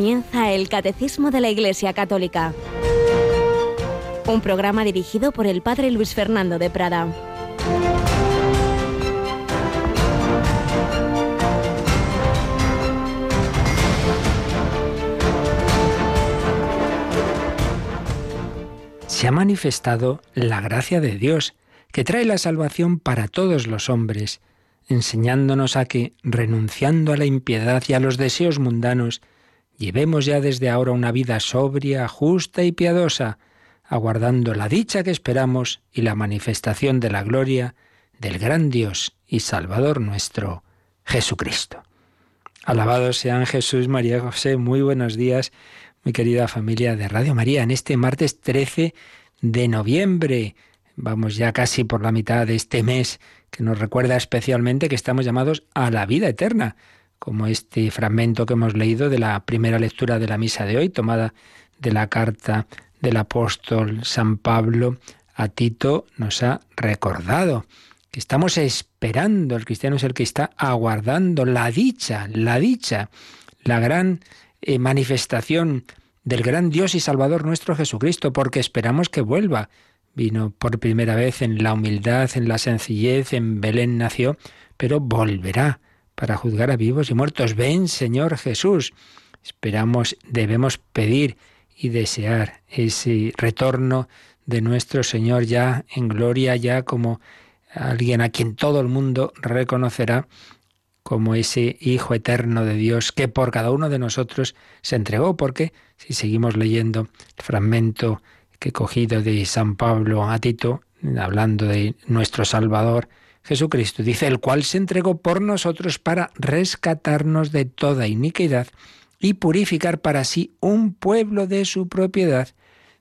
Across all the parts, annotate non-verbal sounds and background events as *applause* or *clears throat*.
comienza el Catecismo de la Iglesia Católica, un programa dirigido por el Padre Luis Fernando de Prada. Se ha manifestado la gracia de Dios, que trae la salvación para todos los hombres enseñándonos a que, renunciando a la impiedad y a los deseos mundanos, llevemos ya desde ahora una vida sobria, justa y piadosa, aguardando la dicha que esperamos y la manifestación de la gloria del gran Dios y Salvador nuestro, Jesucristo. Alabados sean Jesús, María José, muy buenos días, mi querida familia de Radio María, en este martes 13 de noviembre. Vamos ya casi por la mitad de este mes que nos recuerda especialmente que estamos llamados a la vida eterna, como este fragmento que hemos leído de la primera lectura de la misa de hoy, tomada de la carta del apóstol San Pablo a Tito, nos ha recordado que estamos esperando, el cristiano es el que está aguardando la dicha, la dicha, la gran eh, manifestación del gran Dios y Salvador nuestro Jesucristo, porque esperamos que vuelva. Vino por primera vez en la humildad, en la sencillez, en Belén nació, pero volverá para juzgar a vivos y muertos. Ven, Señor Jesús. Esperamos, debemos pedir y desear ese retorno de nuestro Señor ya en gloria, ya como alguien a quien todo el mundo reconocerá como ese Hijo eterno de Dios que por cada uno de nosotros se entregó, porque si seguimos leyendo el fragmento que cogido de San Pablo a Tito, hablando de nuestro Salvador Jesucristo, dice, el cual se entregó por nosotros para rescatarnos de toda iniquidad y purificar para sí un pueblo de su propiedad,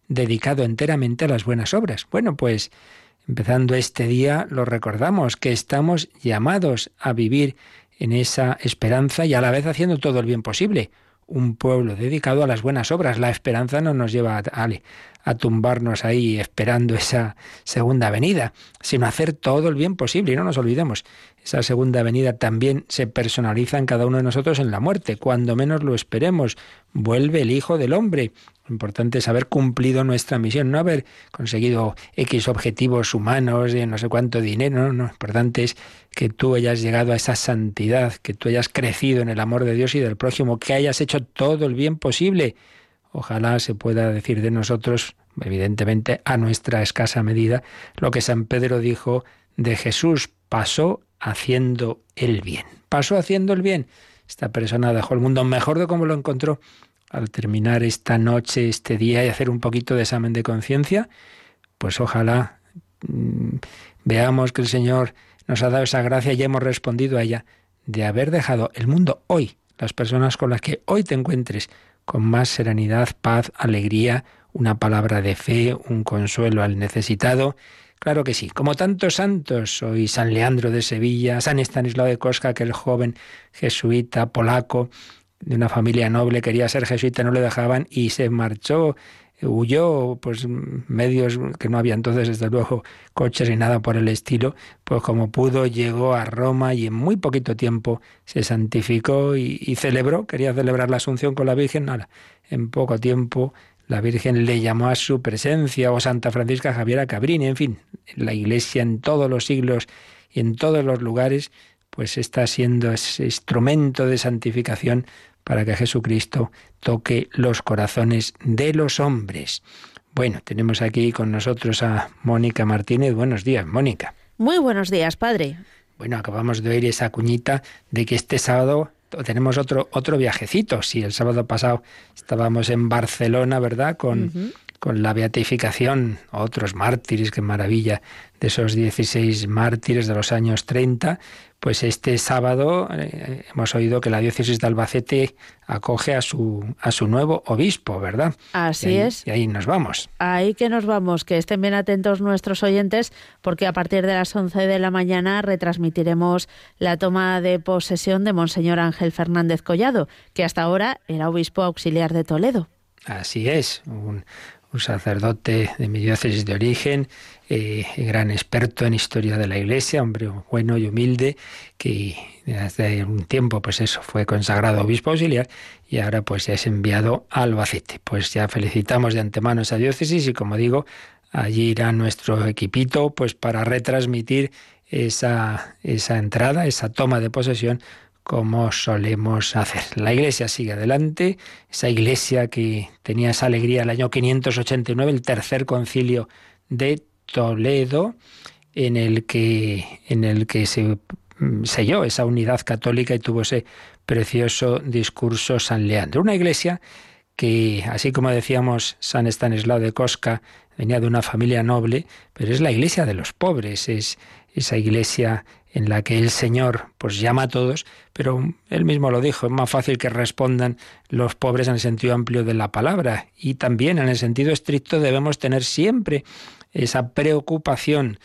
dedicado enteramente a las buenas obras. Bueno, pues empezando este día lo recordamos, que estamos llamados a vivir en esa esperanza y a la vez haciendo todo el bien posible un pueblo dedicado a las buenas obras. La esperanza no nos lleva a, a, tumbarnos ahí esperando esa segunda venida, sino hacer todo el bien posible. Y no nos olvidemos, esa segunda venida también se personaliza en cada uno de nosotros en la muerte. Cuando menos lo esperemos, vuelve el Hijo del Hombre. Importante es haber cumplido nuestra misión, no haber conseguido X objetivos humanos de no sé cuánto dinero. No, no. Lo importante es que tú hayas llegado a esa santidad, que tú hayas crecido en el amor de Dios y del prójimo, que hayas hecho todo el bien posible. Ojalá se pueda decir de nosotros, evidentemente a nuestra escasa medida, lo que San Pedro dijo de Jesús, pasó haciendo el bien. Pasó haciendo el bien. Esta persona dejó el mundo mejor de como lo encontró al terminar esta noche, este día y hacer un poquito de examen de conciencia, pues ojalá mm, veamos que el Señor nos ha dado esa gracia y hemos respondido a ella de haber dejado el mundo hoy, las personas con las que hoy te encuentres, con más serenidad, paz, alegría, una palabra de fe, un consuelo al necesitado. Claro que sí, como tantos santos, hoy San Leandro de Sevilla, San Estanislao de Cosca, que el joven jesuita polaco, de una familia noble, quería ser jesuita, no le dejaban y se marchó, huyó, pues medios que no había entonces, desde luego, coches ni nada por el estilo, pues como pudo llegó a Roma y en muy poquito tiempo se santificó y, celebró, quería celebrar la Asunción con la Virgen, nada, en poco tiempo la Virgen le llamó a su presencia, o Santa Francisca Javiera Cabrini, en fin, la Iglesia en todos los siglos y en todos los lugares, pues está siendo ese instrumento de santificación para que Jesucristo toque los corazones de los hombres. Bueno, tenemos aquí con nosotros a Mónica Martínez. Buenos días, Mónica. Muy buenos días, padre. Bueno, acabamos de oír esa cuñita de que este sábado tenemos otro, otro viajecito. Sí, el sábado pasado estábamos en Barcelona, ¿verdad? Con, con la beatificación, otros mártires, qué maravilla, de esos 16 mártires de los años 30, pues este sábado eh, hemos oído que la diócesis de Albacete acoge a su, a su nuevo obispo, ¿verdad? Así es. Y ahí nos vamos. Ahí que nos vamos, que estén bien atentos nuestros oyentes, porque a partir de las 11 de la mañana retransmitiremos la toma de posesión de Monseñor Ángel Fernández Collado, que hasta ahora era obispo auxiliar de Toledo. Así es, un un sacerdote de mi diócesis de origen, eh, gran experto en historia de la Iglesia, hombre bueno y humilde, que hace un tiempo, pues eso, fue consagrado obispo auxiliar y ahora pues ya es enviado a Albacete. Pues ya felicitamos de antemano esa diócesis y como digo, allí irá nuestro equipito pues para retransmitir esa, esa entrada, esa toma de posesión como solemos hacer. La iglesia sigue adelante, esa iglesia que tenía esa alegría el año 589, el tercer concilio de Toledo, en el que, en el que se mm, selló esa unidad católica y tuvo ese precioso discurso San Leandro. Una iglesia que, así como decíamos San Estanislao de Cosca, venía de una familia noble, pero es la iglesia de los pobres, es esa iglesia en la que el Señor pues llama a todos, pero él mismo lo dijo, es más fácil que respondan los pobres en el sentido amplio de la palabra y también en el sentido estricto debemos tener siempre esa preocupación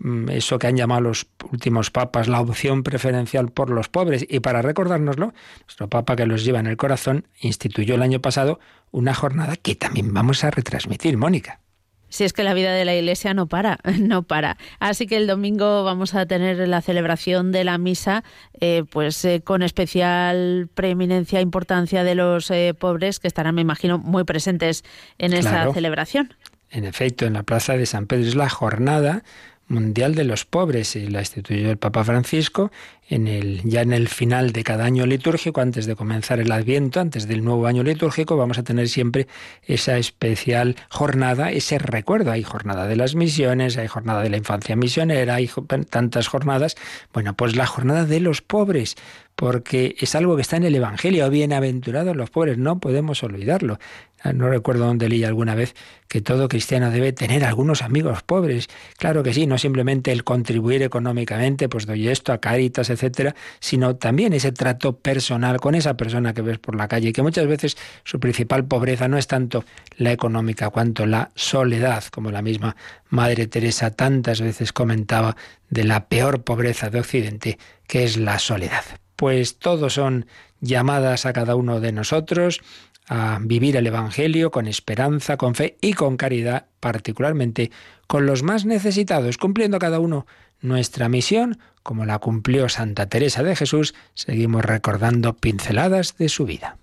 mm, eso que han llamado los últimos papas, la opción preferencial por los pobres. Y para recordárnoslo, nuestro papa que los lleva en el corazón instituyó el año pasado una jornada que también vamos a retransmitir, Mónica. Si es que la vida de la Iglesia no para, *laughs* no para. Así que el domingo vamos a tener la celebración de la misa, eh, pues eh, con especial preeminencia, e importancia de los eh, pobres que estarán, me imagino, muy presentes en esa celebración. En efecto, en la plaza de San Pedro es la jornada mundial de los pobres y la instituyó el Papa Francisco en el, ya en el final de cada año litúrgico, antes de comenzar el Adviento, antes del nuevo año litúrgico, vamos a tener siempre esa especial jornada, ese recuerdo. Hay jornada de las misiones, hay jornada de la infancia misionera, hay tantas jornadas. Bueno, pues la jornada de los pobres, porque es algo que está en el Evangelio. Bienaventurados los pobres, no podemos olvidarlo. Ah, no recuerdo dónde leí alguna vez que todo cristiano debe tener algunos amigos pobres. Claro que sí, no simplemente el contribuir económicamente, pues doy esto a Caritas, etcétera, sino también ese trato personal con esa persona que ves por la calle, que muchas veces su principal pobreza no es tanto la económica cuanto la soledad, como la misma Madre Teresa tantas veces comentaba de la peor pobreza de Occidente, que es la soledad. Pues todos son llamadas a cada uno de nosotros a vivir el Evangelio con esperanza, con fe y con caridad, particularmente con los más necesitados, cumpliendo cada uno nuestra misión, como la cumplió Santa Teresa de Jesús, seguimos recordando pinceladas de su vida.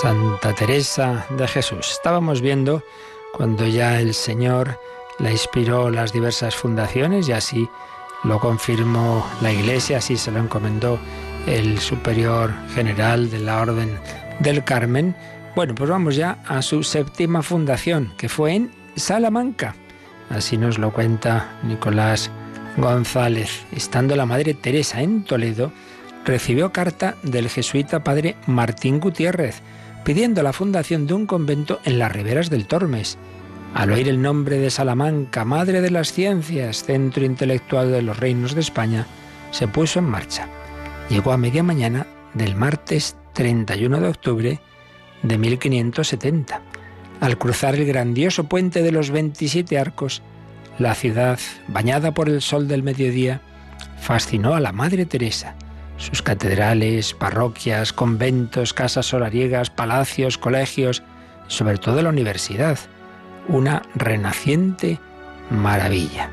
Santa Teresa de Jesús. Estábamos viendo cuando ya el Señor la inspiró las diversas fundaciones y así lo confirmó la Iglesia, así se lo encomendó el superior general de la Orden del Carmen. Bueno, pues vamos ya a su séptima fundación, que fue en Salamanca. Así nos lo cuenta Nicolás González. Estando la Madre Teresa en Toledo, recibió carta del jesuita padre Martín Gutiérrez, pidiendo la fundación de un convento en las riberas del Tormes. Al oír el nombre de Salamanca, Madre de las Ciencias, centro intelectual de los reinos de España, se puso en marcha. Llegó a media mañana del martes 31 de octubre de 1570. Al cruzar el grandioso puente de los 27 arcos, la ciudad, bañada por el sol del mediodía, fascinó a la Madre Teresa sus catedrales, parroquias, conventos, casas solariegas, palacios, colegios, sobre todo la universidad, una renaciente maravilla.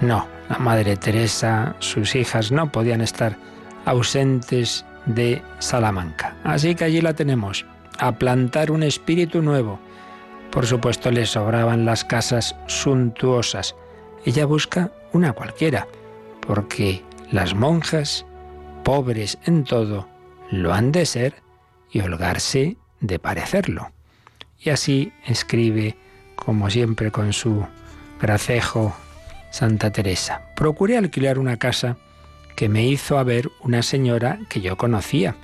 No, la Madre Teresa, sus hijas no podían estar ausentes de Salamanca. Así que allí la tenemos, a plantar un espíritu nuevo. Por supuesto le sobraban las casas suntuosas. Ella busca una cualquiera, porque las monjas pobres en todo, lo han de ser y holgarse de parecerlo. Y así escribe, como siempre con su gracejo, Santa Teresa. Procuré alquilar una casa que me hizo a ver una señora que yo conocía,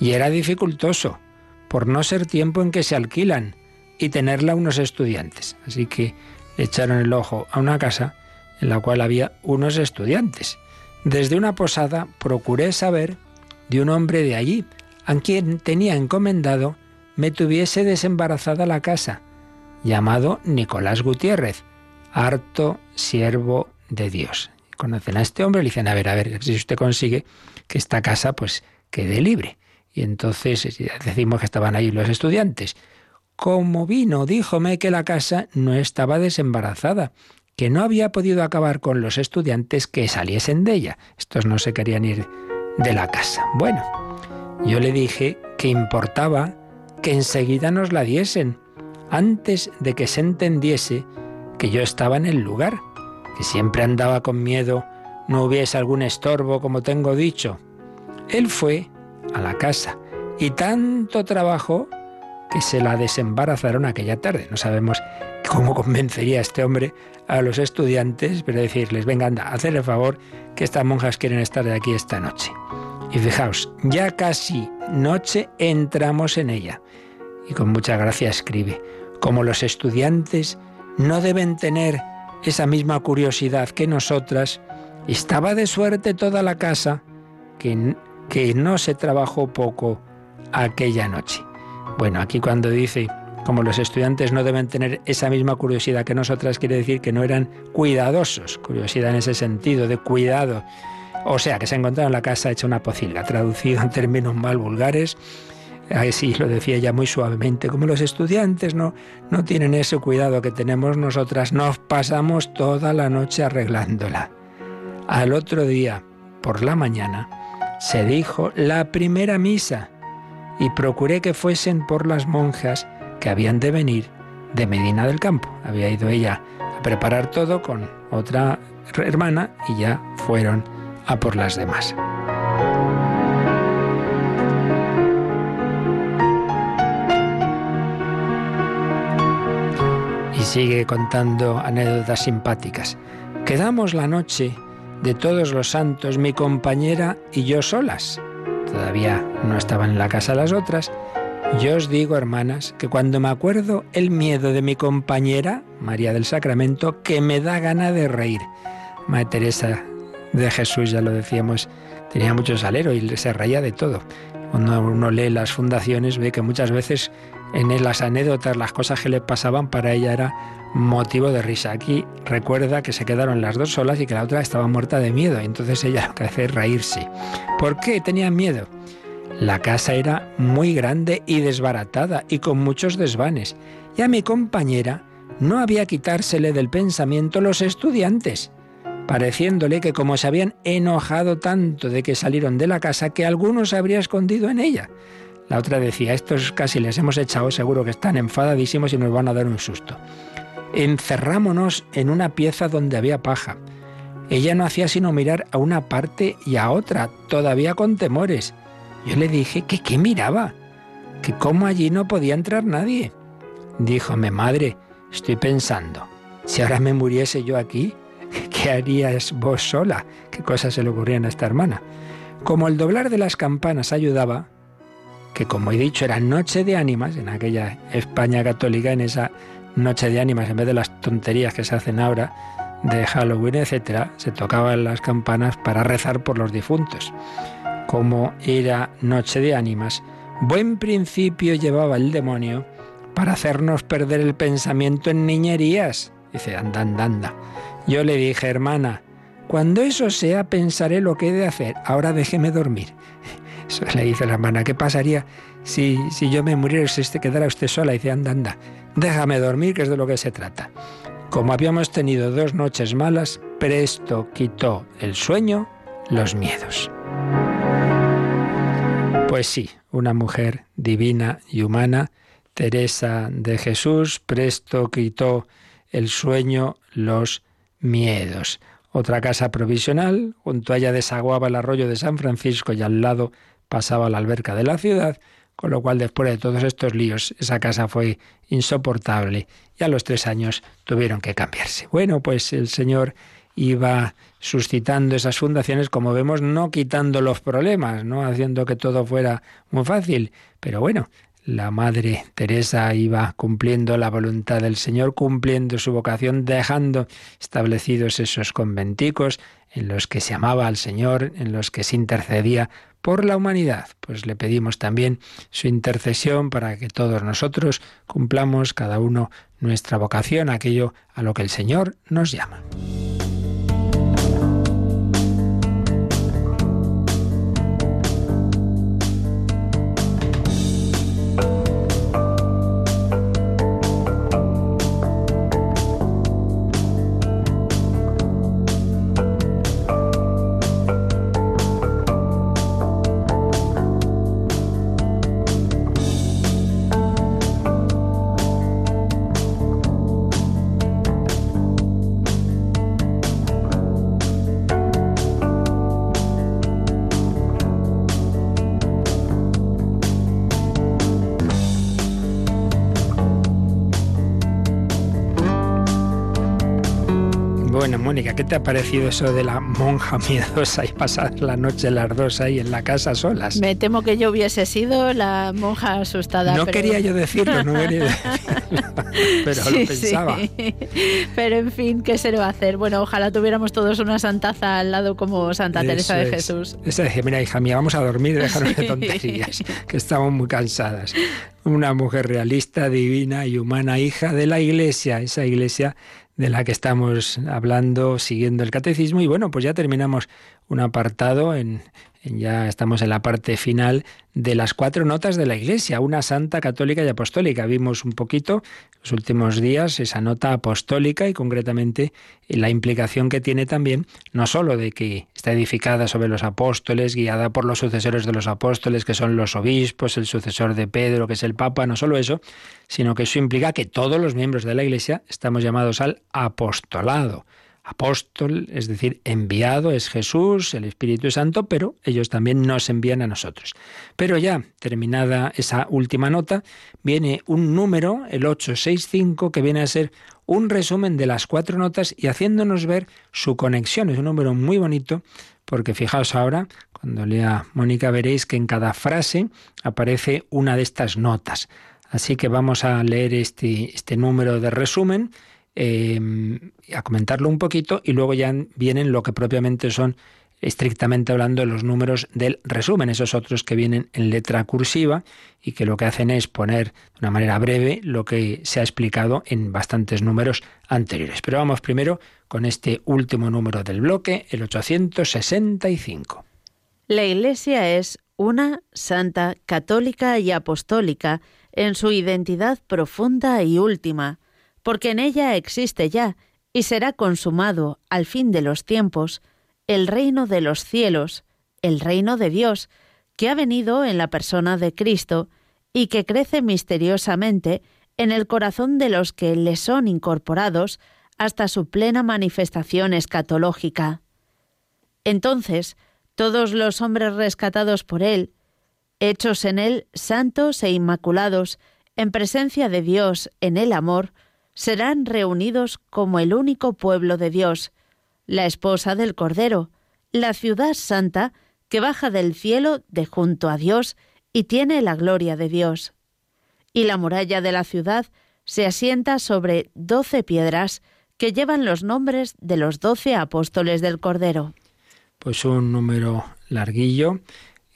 y era dificultoso, por no ser tiempo en que se alquilan y tenerla unos estudiantes. Así que echaron el ojo a una casa en la cual había unos estudiantes. Desde una posada procuré saber de un hombre de allí, a quien tenía encomendado me tuviese desembarazada la casa, llamado Nicolás Gutiérrez, harto siervo de Dios. Conocen a este hombre, le dicen, a ver, a ver, si usted consigue que esta casa pues quede libre. Y entonces eh, decimos que estaban ahí los estudiantes. Como vino, díjome que la casa no estaba desembarazada, que no había podido acabar con los estudiantes que saliesen de ella. Estos no se querían ir de la casa. Bueno, yo le dije que importaba que enseguida nos la diesen, antes de que se entendiese que yo estaba en el lugar, que siempre andaba con miedo no hubiese algún estorbo, como tengo dicho. Él fue a la casa y tanto trabajó que se la desembarazaron aquella tarde. No sabemos *laughs* cómo convencería este hombre a los estudiantes, pero decirles, venga, anda, hacer el favor que estas monjas quieren estar de aquí esta noche. Y fijaos, ya casi noche entramos en ella. Y con mucha gracia escribe, como los estudiantes no deben tener esa misma curiosidad que nosotras, estaba de suerte toda la casa que, que no se trabajó poco aquella noche. Bueno, aquí cuando dice, como los estudiantes no deben tener esa misma curiosidad que nosotras, quiere decir que no eran cuidadosos, curiosidad en ese sentido, de cuidado. O sea, que se encontraron en la casa hecha una pocilga, traducido en términos mal vulgares, Así lo decía ella muy suavemente, como los estudiantes no, no tienen ese cuidado que tenemos nosotras, nos pasamos toda la noche arreglándola. Al otro día, por la mañana, se dijo la primera misa y procuré que fuesen por las monjas que habían de venir de Medina del Campo. Había ido ella a preparar todo con otra hermana y ya fueron a por las demás. Y sigue contando anécdotas simpáticas. Quedamos la noche de todos los santos, mi compañera y yo solas. Todavía no estaban en la casa las otras. Yo os digo, hermanas, que cuando me acuerdo el miedo de mi compañera, María del Sacramento, que me da gana de reír. Madre Teresa de Jesús, ya lo decíamos, tenía mucho salero y se reía de todo. Cuando uno lee las fundaciones ve que muchas veces en las anécdotas, las cosas que le pasaban para ella era motivo de risa. Aquí recuerda que se quedaron las dos solas y que la otra estaba muerta de miedo. Entonces ella lo que hace es reírse. ¿Por qué tenían miedo? La casa era muy grande y desbaratada y con muchos desvanes. Y a mi compañera no había quitársele del pensamiento los estudiantes, pareciéndole que como se habían enojado tanto de que salieron de la casa, que algunos se habría escondido en ella. La otra decía, estos casi les hemos echado, seguro que están enfadadísimos y nos van a dar un susto. Encerrámonos en una pieza donde había paja. Ella no hacía sino mirar a una parte y a otra, todavía con temores. Yo le dije que qué miraba, que cómo allí no podía entrar nadie. Díjome, madre, estoy pensando, si ahora me muriese yo aquí, *laughs* ¿qué harías vos sola? ¿Qué cosas se le ocurrían a esta hermana? Como el doblar de las campanas ayudaba, que como he dicho era noche de ánimas, en aquella España católica, en esa noche de ánimas, en vez de las tonterías que se hacen ahora de Halloween, etc., se tocaban las campanas para rezar por los difuntos. Como era noche de ánimas, buen principio llevaba el demonio para hacernos perder el pensamiento en niñerías. Dice, anda, anda, anda. Yo le dije, hermana, cuando eso sea pensaré lo que he de hacer. Ahora déjeme dormir. *laughs* Eso le dice la hermana, ¿qué pasaría si, si yo me muriera si este quedara usted sola? Y dice, anda, anda, déjame dormir, que es de lo que se trata. Como habíamos tenido dos noches malas, presto quitó el sueño los miedos. Pues sí, una mujer divina y humana, Teresa de Jesús, presto quitó el sueño los miedos. Otra casa provisional, junto a ella desaguaba el arroyo de San Francisco y al lado pasaba la alberca de la ciudad, con lo cual después de todos estos líos esa casa fue insoportable y a los tres años tuvieron que cambiarse. Bueno, pues el Señor iba suscitando esas fundaciones, como vemos, no quitando los problemas, no haciendo que todo fuera muy fácil, pero bueno, la Madre Teresa iba cumpliendo la voluntad del Señor, cumpliendo su vocación, dejando establecidos esos conventicos en los que se amaba al Señor, en los que se intercedía por la humanidad. Pues le pedimos también su intercesión para que todos nosotros cumplamos cada uno nuestra vocación, aquello a lo que el Señor nos llama. ¿Qué te ha parecido eso de la monja miedosa y pasar la noche las dos ahí en la casa solas? Me temo que yo hubiese sido la monja asustada. No quería yo decirlo, no quería decirlo, *laughs* pero lo pensaba. Pero en fin, ¿qué se le va a hacer? Bueno, ojalá tuviéramos todos una santaza al lado como Santa Teresa de Jesús. Esa decía, mira hija mía, vamos a dormir y dejarnos de tonterías, que estamos muy cansadas. Una mujer realista, divina y humana, hija de la iglesia, esa iglesia de la que estamos hablando siguiendo el catecismo. Y bueno, pues ya terminamos un apartado en, ya estamos en la parte final de las cuatro notas de la Iglesia, una santa católica y apostólica. Vimos un poquito los últimos días esa nota apostólica y concretamente la implicación que tiene también, no sólo de que está edificada sobre los apóstoles, guiada por los sucesores de los apóstoles, que son los obispos, el sucesor de Pedro, que es el Papa, no solo eso, sino que eso implica que todos los miembros de la Iglesia estamos llamados al apostolado apóstol, es decir, enviado es Jesús, el Espíritu Santo, pero ellos también nos envían a nosotros. Pero ya terminada esa última nota, viene un número, el 865, que viene a ser un resumen de las cuatro notas y haciéndonos ver su conexión. Es un número muy bonito porque fijaos ahora, cuando lea Mónica veréis que en cada frase aparece una de estas notas. Así que vamos a leer este, este número de resumen Em, a comentarlo un poquito y luego ya vienen lo que propiamente son estrictamente hablando los números del resumen, esos otros que vienen en letra cursiva y que lo que hacen es poner de una manera breve lo que se ha explicado en bastantes números anteriores. Pero vamos primero con este último número del bloque, el 865. La Iglesia es una santa, católica y apostólica en su identidad profunda y última porque en ella existe ya y será consumado al fin de los tiempos el reino de los cielos, el reino de Dios, que ha venido en la persona de Cristo y que crece misteriosamente en el corazón de los que le son incorporados hasta su plena manifestación escatológica. Entonces, todos los hombres rescatados por él, hechos en él santos e inmaculados, en presencia de Dios en el amor, serán reunidos como el único pueblo de Dios, la esposa del Cordero, la ciudad santa que baja del cielo de junto a Dios y tiene la gloria de Dios. Y la muralla de la ciudad se asienta sobre doce piedras que llevan los nombres de los doce apóstoles del Cordero. Pues un número larguillo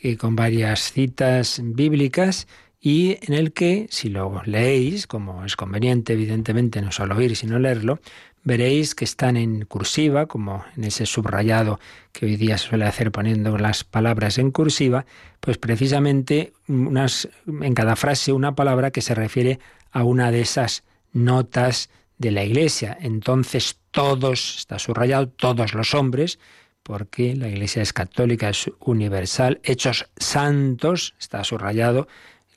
y con varias citas bíblicas y en el que, si lo leéis, como es conveniente, evidentemente, no solo oír, sino leerlo, veréis que están en cursiva, como en ese subrayado que hoy día se suele hacer poniendo las palabras en cursiva, pues precisamente unas, en cada frase una palabra que se refiere a una de esas notas de la Iglesia. Entonces todos, está subrayado, todos los hombres, porque la Iglesia es católica, es universal, hechos santos, está subrayado,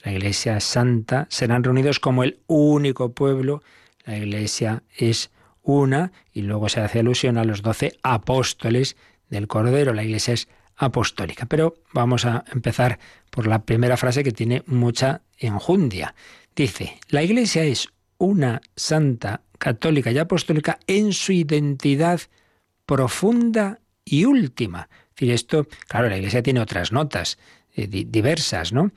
la Iglesia Santa, serán reunidos como el único pueblo. La Iglesia es una y luego se hace alusión a los doce apóstoles del Cordero. La Iglesia es apostólica. Pero vamos a empezar por la primera frase que tiene mucha enjundia. Dice, la Iglesia es una santa, católica y apostólica en su identidad profunda y última. Es decir, esto, claro, la Iglesia tiene otras notas. Eh, diversas, ¿no?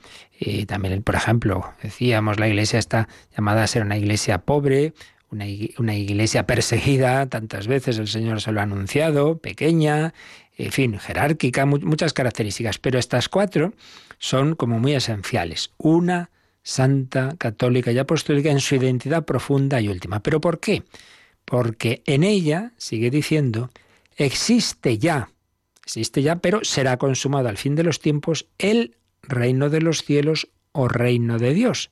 también, por ejemplo, decíamos, la iglesia está llamada a ser una iglesia pobre, una, iglesia perseguida, tantas veces el Señor se lo ha anunciado, pequeña, en fin, jerárquica, muchas características, pero estas cuatro son como muy esenciales. Una santa, católica y apostólica en su identidad profunda y última. ¿Pero por qué? Porque en ella, sigue diciendo, existe ya, existe ya, pero será consumado al fin de los tiempos el reino de los cielos o reino de Dios.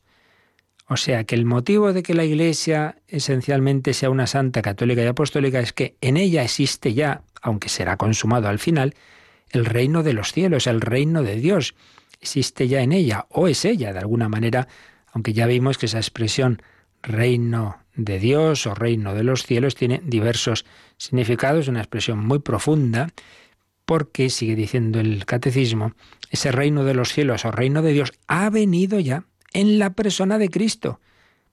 O sea que el motivo de que la Iglesia esencialmente sea una santa católica y apostólica es que en ella existe ya, aunque será consumado al final, el reino de los cielos, el reino de Dios. Existe ya en ella, o es ella de alguna manera, aunque ya vimos que esa expresión reino de Dios o reino de los cielos tiene diversos significados, una expresión muy profunda, porque, sigue diciendo el catecismo, ese reino de los cielos o reino de Dios ha venido ya en la persona de Cristo,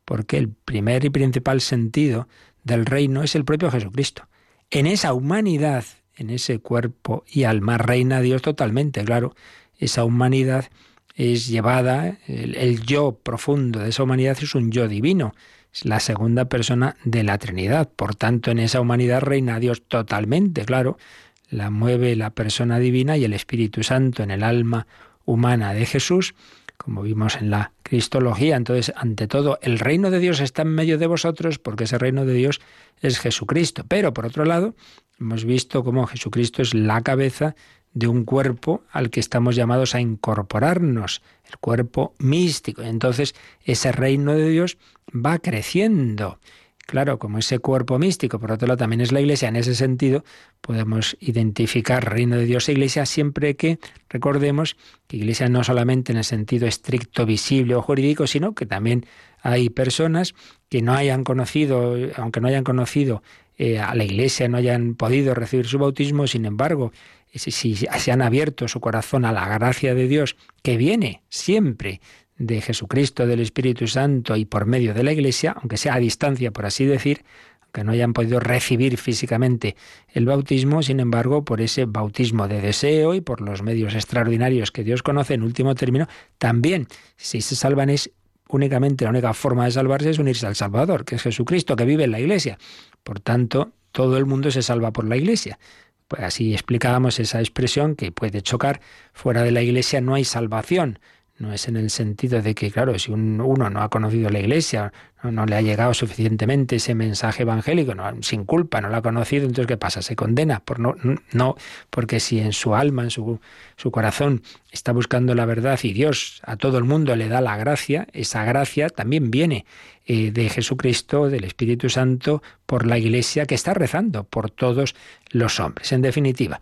porque el primer y principal sentido del reino es el propio Jesucristo. En esa humanidad, en ese cuerpo y alma, reina Dios totalmente, claro. Esa humanidad es llevada, el, yo profundo de esa humanidad es un yo divino, es la segunda persona de la Trinidad. Por tanto, en esa humanidad reina Dios totalmente, claro. La mueve la persona divina y el Espíritu Santo en el alma humana de Jesús como vimos en la Cristología. Entonces, ante todo, el reino de Dios está en medio de vosotros porque ese reino de Dios es Jesucristo. Pero, por otro lado, hemos visto cómo Jesucristo es la cabeza de un cuerpo al que estamos llamados a incorporarnos, el cuerpo místico. Entonces, ese reino de Dios va creciendo. Claro, como ese cuerpo místico, por otro lado también es la Iglesia, en ese sentido podemos identificar reino de Dios e Iglesia siempre que recordemos que Iglesia no solamente en el sentido estricto, visible o jurídico, sino que también hay personas que no hayan conocido, aunque no hayan conocido eh, a la Iglesia, no hayan podido recibir su bautismo, sin embargo, si, si se han abierto su corazón a la gracia de Dios, que viene siempre de Jesucristo, del Espíritu Santo y por medio de la Iglesia, aunque sea a distancia, por así decir, que no hayan podido recibir físicamente el bautismo, sin embargo, por ese bautismo de deseo y por los medios extraordinarios que Dios conoce, en último término, también, si se salvan es únicamente la única forma de salvarse es unirse al Salvador, que es Jesucristo, que vive en la Iglesia. Por tanto, todo el mundo se salva por la Iglesia. Pues así explicábamos esa expresión que puede chocar. Fuera de la Iglesia no hay salvación. No es en el sentido de que, claro, si uno no ha conocido la Iglesia, no, le ha llegado suficientemente ese mensaje evangélico, sin culpa, no lo ha conocido, entonces ¿qué pasa? ¿Se condena? Por no, no, porque si en su alma, en su, su corazón está buscando la verdad y Dios a todo el mundo le da la gracia, esa gracia también viene eh, de Jesucristo, del Espíritu Santo, por la Iglesia que está rezando por todos los hombres. En definitiva,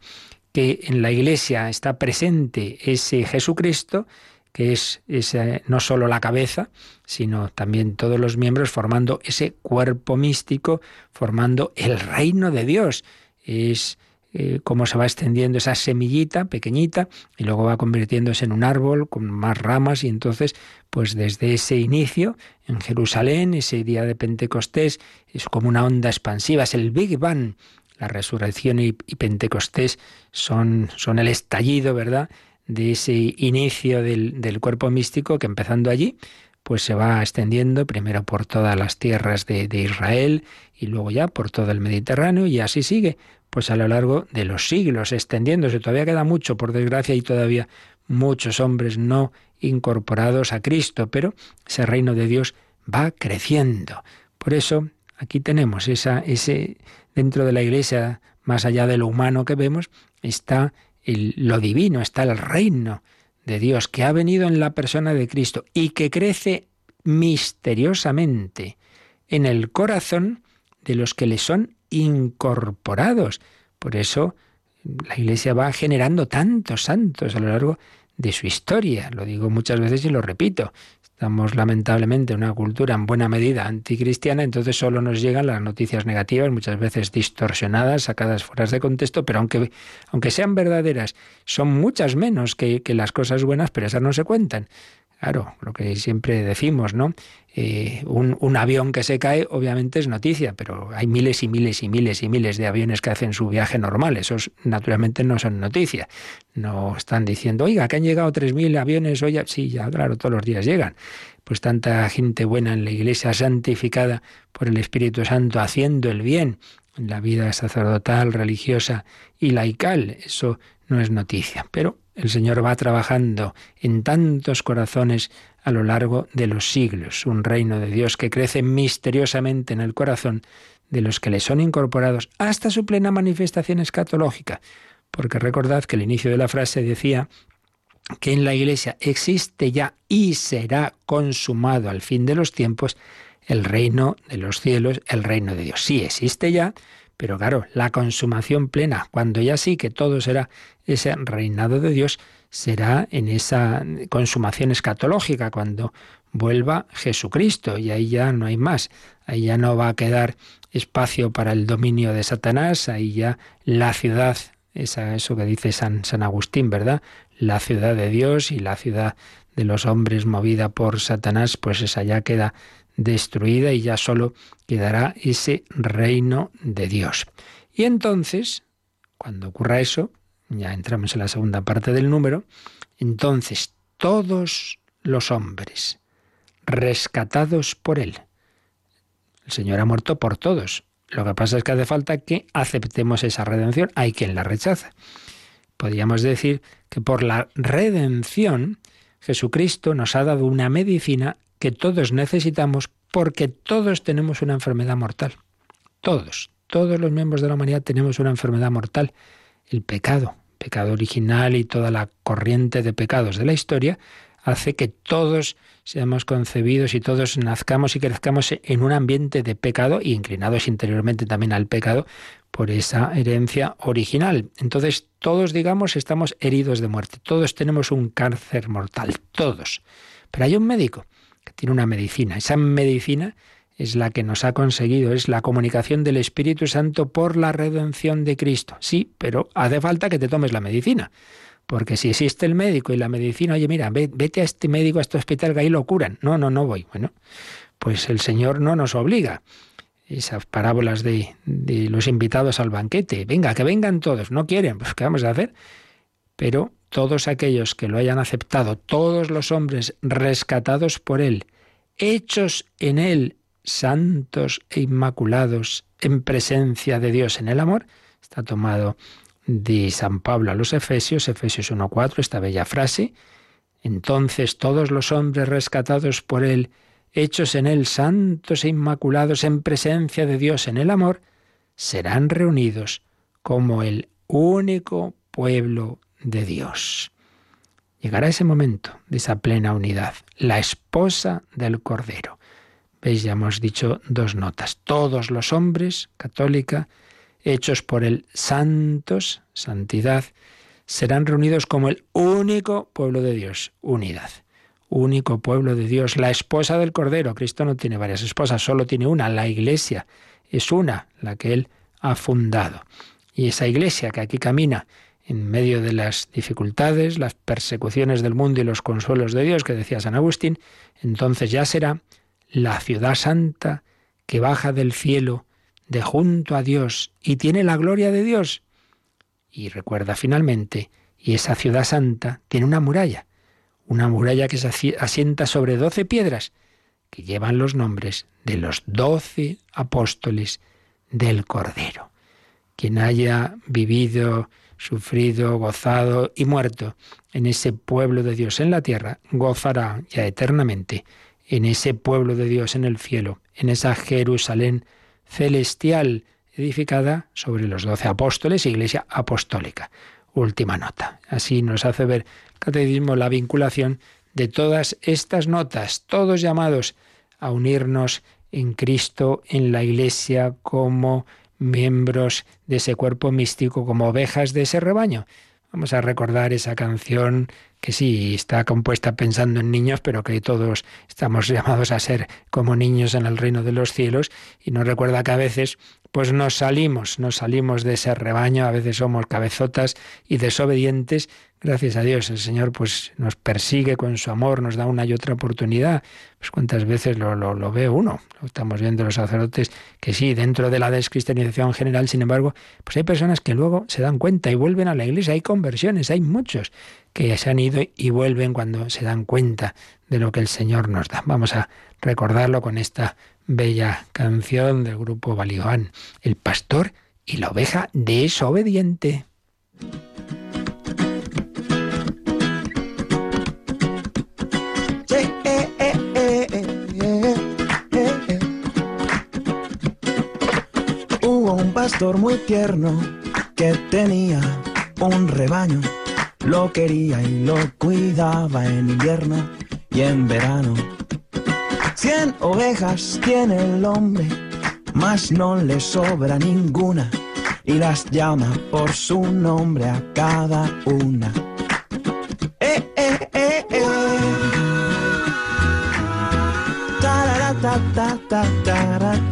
que en la Iglesia está presente ese Jesucristo, que es, no solo la cabeza, sino también todos los miembros formando ese cuerpo místico, formando el reino de Dios. Es eh, cómo se va extendiendo esa semillita pequeñita y luego va convirtiéndose en un árbol con más ramas y entonces, pues desde ese inicio en Jerusalén, ese día de Pentecostés, es como una onda expansiva, es el Big Bang. La resurrección y, y Pentecostés son, son el estallido, ¿verdad? De ese inicio del, del cuerpo místico que empezando allí, pues se va extendiendo primero por todas las tierras de, de, Israel y luego ya por todo el Mediterráneo y así sigue, pues a lo largo de los siglos extendiéndose. Todavía queda mucho, por desgracia, y todavía muchos hombres no incorporados a Cristo, pero ese reino de Dios va creciendo. Por eso aquí tenemos esa, ese dentro de la Iglesia, más allá de lo humano que vemos, está lo divino, está el reino de Dios que ha venido en la persona de Cristo y que crece misteriosamente en el corazón de los que le son incorporados. Por eso la Iglesia va generando tantos santos a lo largo de su historia. Lo digo muchas veces y lo repito. Estamos lamentablemente en una cultura en buena medida anticristiana, entonces solo nos llegan las noticias negativas, muchas veces distorsionadas, sacadas fuera de contexto, pero aunque, aunque sean verdaderas, son muchas menos que, que las cosas buenas, pero esas no se cuentan. Claro, lo que siempre decimos, ¿no? Eh, un, avión que se cae obviamente es noticia, pero hay miles y miles y miles y miles de aviones que hacen su viaje normal. Esos naturalmente no son noticia. No están diciendo, oiga, que han llegado 3.000 aviones hoy. Sí, ya, claro, todos los días llegan. Pues tanta gente buena en la iglesia santificada por el Espíritu Santo haciendo el bien en la vida sacerdotal, religiosa y laical. Eso no es noticia. Pero el Señor va trabajando en tantos corazones a lo largo de los siglos, un reino de Dios que crece misteriosamente en el corazón de los que le son incorporados hasta su plena manifestación escatológica. Porque recordad que el inicio de la frase decía que en la Iglesia existe ya y será consumado al fin de los tiempos el reino de los cielos, el reino de Dios. Sí existe ya, pero claro, la consumación plena, cuando ya sí que todo será ese reinado de Dios, será en esa consumación escatológica, cuando vuelva Jesucristo, y ahí ya no hay más, ahí ya no va a quedar espacio para el dominio de Satanás, ahí ya la ciudad, eso que dice San, San Agustín, ¿verdad? La ciudad de Dios y la ciudad de los hombres movida por Satanás, pues esa ya queda destruida y ya solo quedará ese reino de Dios. Y entonces, cuando ocurra eso, ya entramos en la segunda parte del número, entonces todos los hombres rescatados por Él, el Señor ha muerto por todos. Lo que pasa es que hace falta que aceptemos esa redención. Hay quien la rechaza. Podríamos decir que por la redención Jesucristo nos ha dado una medicina que todos necesitamos porque todos tenemos una enfermedad mortal. Todos, todos los miembros de la humanidad tenemos una enfermedad mortal. El pecado, pecado original y toda la corriente de pecados de la historia hace que todos seamos concebidos y todos nazcamos y crezcamos en un ambiente de pecado y inclinados interiormente también al pecado por esa herencia original. Entonces todos, digamos, estamos heridos de muerte, todos tenemos un cáncer mortal, todos. Pero hay un médico que tiene una medicina. Esa medicina es la que nos ha conseguido, es la comunicación del Espíritu Santo por la redención de Cristo. Sí, pero hace falta que te tomes la medicina. Porque si existe el médico y la medicina, oye, mira, vete a este médico, a este hospital, que ahí lo curan. No, no, no voy. Bueno, pues el Señor no nos obliga. Esas parábolas de, de los invitados al banquete. Venga, que vengan todos. No quieren, pues ¿qué vamos a hacer? Pero todos aquellos que lo hayan aceptado, todos los hombres rescatados por Él, hechos en Él santos e inmaculados en presencia de Dios en el amor, está tomado de San Pablo a los Efesios, Efesios 1.4, esta bella frase, entonces todos los hombres rescatados por Él, hechos en Él santos e inmaculados en presencia de Dios en el amor, serán reunidos como el único pueblo de Dios. Llegará ese momento de esa plena unidad, la esposa del Cordero. Veis, ya hemos dicho dos notas. Todos los hombres, católica, hechos por el santos, santidad, serán reunidos como el único pueblo de Dios, unidad. Único pueblo de Dios, la esposa del Cordero. Cristo no tiene varias esposas, solo tiene una, la iglesia. Es una, la que Él ha fundado. Y esa iglesia que aquí camina en medio de las dificultades, las persecuciones del mundo y los consuelos de Dios que decía San Agustín, entonces ya será la ciudad santa que baja del cielo de junto a Dios y tiene la gloria de Dios. Y recuerda finalmente, y esa ciudad santa tiene una muralla, una muralla que se asienta sobre doce piedras que llevan los nombres de los doce apóstoles del Cordero. Quien haya vivido sufrido, gozado y muerto en ese pueblo de Dios en la tierra, gozará ya eternamente en ese pueblo de Dios en el cielo, en esa Jerusalén celestial edificada sobre los doce apóstoles, iglesia apostólica. Última nota. Así nos hace ver el catecismo la vinculación de todas estas notas, todos llamados a unirnos en Cristo, en la iglesia, como miembros de ese cuerpo místico como ovejas de ese rebaño. Vamos a recordar esa canción que sí está compuesta pensando en niños, pero que todos estamos *laughs* llamados a ser como niños en el reino de los cielos y nos recuerda que a veces pues nos salimos, nos salimos de ese rebaño, a veces somos cabezotas y desobedientes, Gracias a Dios, el Señor pues nos persigue con su amor, nos da una y otra oportunidad. Pues cuántas veces lo, ve uno. Estamos viendo los sacerdotes que sí, dentro de la descristianización general, sin embargo, pues hay personas que luego se dan cuenta y vuelven a la iglesia. Hay conversiones, hay muchos que se han ido y vuelven cuando se dan cuenta de lo que el Señor nos da. Vamos a recordarlo con esta bella canción del grupo Balioán, El pastor y la oveja desobediente. Pastor muy tierno que tenía un rebaño, lo quería y lo cuidaba en invierno y en verano. Cien ovejas tiene el hombre, mas no le sobra ninguna y las llama por su nombre a cada una. Eh, eh, eh, eh. Tarara, ta, ta, ta,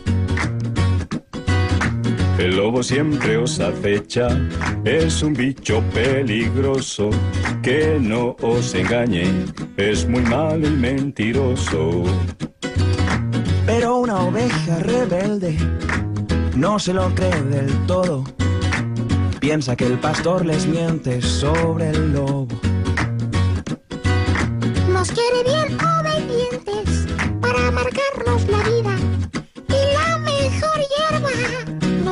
El lobo siempre os acecha, es un bicho peligroso, que no os engañe, es muy malo y mentiroso. Pero una oveja rebelde no se lo cree del todo. Piensa que el pastor les miente sobre el lobo. Nos quiere bien obedientes para marcarnos la vida.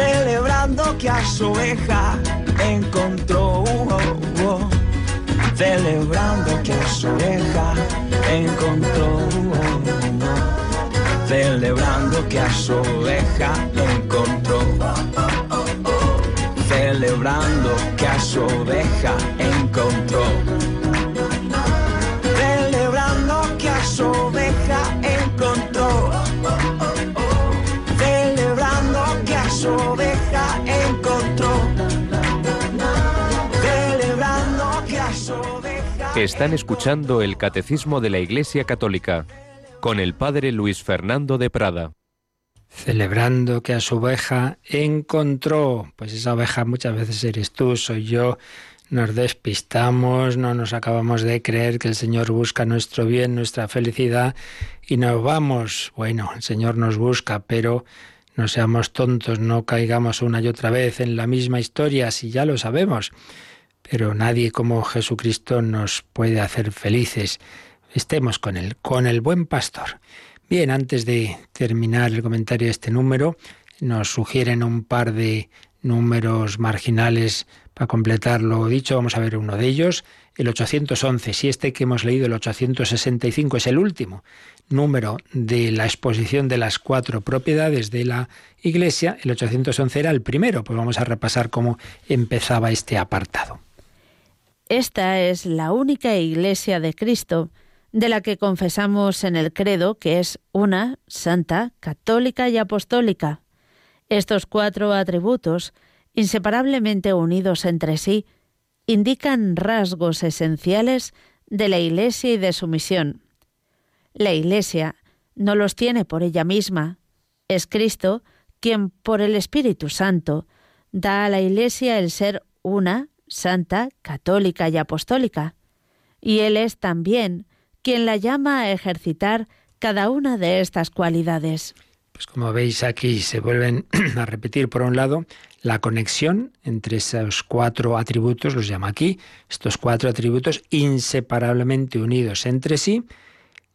celebrando que a su oveja encontró. oh, celebrando que a su oveja encontró. celebrando que a su oveja encontró. Celebrando que a su oveja encontró. Están escuchando el Catecismo de la Iglesia Católica con el Padre Luis Fernando de Prada. celebrando que a su oveja encontró. Pues esa oveja muchas veces eres tú, soy yo. Nos despistamos, no nos acabamos de creer que el Señor busca nuestro bien, nuestra felicidad y nos vamos. Bueno, el Señor nos busca, pero no seamos tontos, no caigamos una y otra vez en la misma historia, si ya lo sabemos. Pero nadie como Jesucristo nos puede hacer felices. Estemos con él, con el buen pastor. Bien, antes de terminar el comentario de este número, nos sugieren un par de números marginales para completar lo dicho. Vamos a ver uno de ellos, el 811. Si este que hemos leído, el 865, es el último número de la exposición de las cuatro propiedades de la Iglesia, el 811 era el primero. Pues vamos a repasar cómo empezaba este apartado. Esta es la única Iglesia de Cristo de la que confesamos en el credo que es una, santa, católica y apostólica. Estos cuatro atributos, inseparablemente unidos entre sí, indican rasgos esenciales de la Iglesia y de su misión. La Iglesia no los tiene por ella misma. Es Cristo quien, por el Espíritu Santo, da a la Iglesia el ser una, santa, católica y apostólica. Y Él es también quien la llama a ejercitar cada una de estas cualidades. Pues como veis aquí se vuelven *clears throat* a repetir por un lado la conexión entre esos cuatro atributos, los llama aquí, estos cuatro atributos inseparablemente unidos entre sí,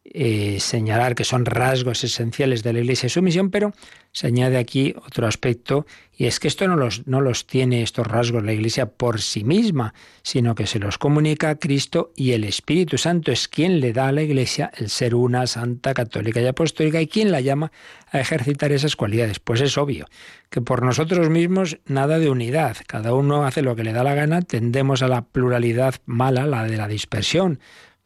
eh, señalar que son rasgos esenciales de la Iglesia y su misión, pero se añade aquí otro aspecto, y es que esto no los, no los tiene, estos rasgos, la Iglesia por sí misma, sino que se los comunica a Cristo y el Espíritu Santo es quien le da a la Iglesia el ser una santa, católica y apostólica, y quien la llama a ejercitar esas cualidades. Pues es obvio que por nosotros mismos nada de unidad, cada uno hace lo que le da la gana, tendemos a la pluralidad mala, la de la dispersión